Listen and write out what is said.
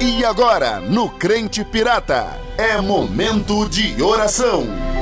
E agora, no Crente Pirata, é momento de oração.